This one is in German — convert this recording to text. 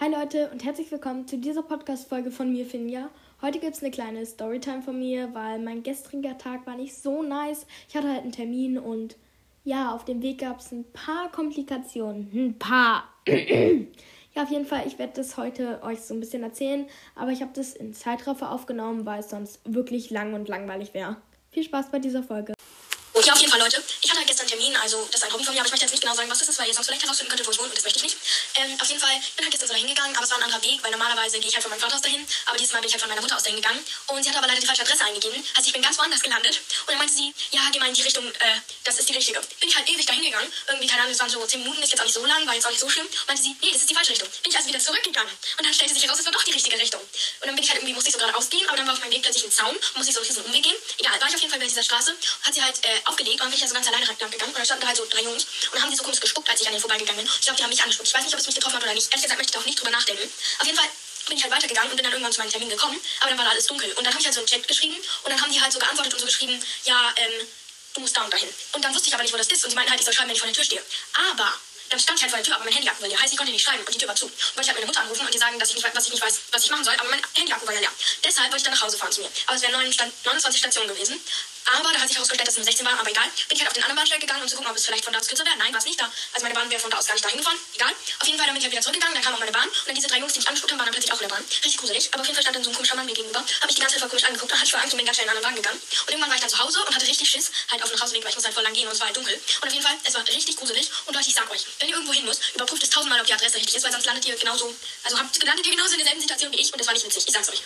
Hi Leute und herzlich willkommen zu dieser Podcast-Folge von mir, Finja. Heute gibt es eine kleine Storytime von mir, weil mein gestriger Tag war nicht so nice. Ich hatte halt einen Termin und ja, auf dem Weg gab es ein paar Komplikationen. Ein paar. ja, auf jeden Fall, ich werde das heute euch so ein bisschen erzählen, aber ich habe das in Zeitraffer aufgenommen, weil es sonst wirklich lang und langweilig wäre. Viel Spaß bei dieser Folge. Ja, auf jeden Fall, Leute. Ich hatte halt gestern einen Termin, also das ist ein Hobby von mir, aber ich möchte jetzt nicht genau sagen, was das ist, weil ihr sonst vielleicht herausfinden könntet, wo ich wohne und das möchte ich nicht. Ähm, auf jeden Fall bin halt gestern so dahin gegangen, aber es war ein anderer Weg, weil normalerweise gehe ich halt von meinem Vater aus dahin, aber dieses Mal bin ich halt von meiner Mutter aus dahin gegangen und sie hat aber leider die falsche Adresse eingegeben. Also ich bin ganz woanders gelandet und dann meinte sie, ja, geh mal in die Richtung, äh, das ist die richtige. Bin ich halt ewig dahin gegangen, irgendwie, keine Ahnung, es waren so 10 Minuten, ist jetzt auch nicht so lang, war jetzt auch nicht so schlimm. Meinte sie, nee, das ist die falsche Richtung. Bin ich also wieder zurückgegangen und dann stellte sich heraus, es war doch die richtige Richtung. Und dann bin ich halt irgendwie, musste ich so geradeaus gehen, aber dann war auf meinem Weg plötzlich ein Zaun, musste ich so einen Umweg gehen. Egal, war ich auf jeden Fall bei dieser Straße, hat sie halt äh, aufgelegt und dann bin ich ja so ganz alleine lang gegangen und dann standen da halt so drei Jungs und haben die so komisch gespuckt, als ich an denen vorbeigegangen bin. Ich glaube, die haben mich angespuckt. Ich weiß nicht, ob es mich getroffen hat oder nicht. Ehrlich gesagt möchte ich da auch nicht drüber nachdenken. Auf jeden Fall bin ich halt weitergegangen und bin dann irgendwann zu meinem Termin gekommen, aber dann war da alles dunkel. Und dann habe ich halt so einen Chat geschrieben und dann haben die halt so geantwortet und so geschrieben, ja, ähm, du musst da und dahin. Und dann wusste ich aber nicht, wo das ist und sie meinten halt, ich soll schreiben, wenn ich vor der Tür stehe. Aber dann stand ich halt vor der Tür, aber mein Handy akku war leer. Heißt, ich konnte nicht schreiben und die Tür war zu. Und wollte ich halt meine Mutter anrufen und die sagen, dass ich nicht, dass ich nicht weiß, was ich machen soll, aber mein Handy akku war ja leer. Deshalb wollte ich dann nach Hause fahren zu mir. Aber es wären 29 Stationen gewesen. Aber da hat sich herausgestellt, dass es nur 16 waren, aber egal. Bin ich halt auf den anderen Bahnsteig gegangen, um zu gucken, ob es vielleicht von da aus kürzer wäre. Nein, war es nicht da. Also meine Bahn wäre von da aus gar nicht dahin gefahren. Egal. Bin ich halt wieder zurückgegangen, dann kam auch meine Bahn. Und dann diese drei Jungs, die mich angespuckt haben, waren dann plötzlich auch in der Bahn. Richtig gruselig. Aber auf jeden Fall stand dann so ein komischer Mann mir gegenüber, habe mich die ganze Zeit voll komisch angeguckt, dann hatte ich voll Angst und bin ganz schnell in eine andere Bahn gegangen. Und irgendwann war ich dann zu Hause und hatte richtig Schiss, halt auf den Hausweg, weil ich muss halt voll lang gehen und es war halt dunkel. Und auf jeden Fall, es war richtig gruselig. Und Leute, ich sag euch, wenn ihr irgendwo hin müsst, überprüft es tausendmal, ob die Adresse richtig ist, weil sonst landet ihr genauso, also habt, landet ihr genauso in derselben Situation wie ich und das war nicht witzig. Ich sag's euch.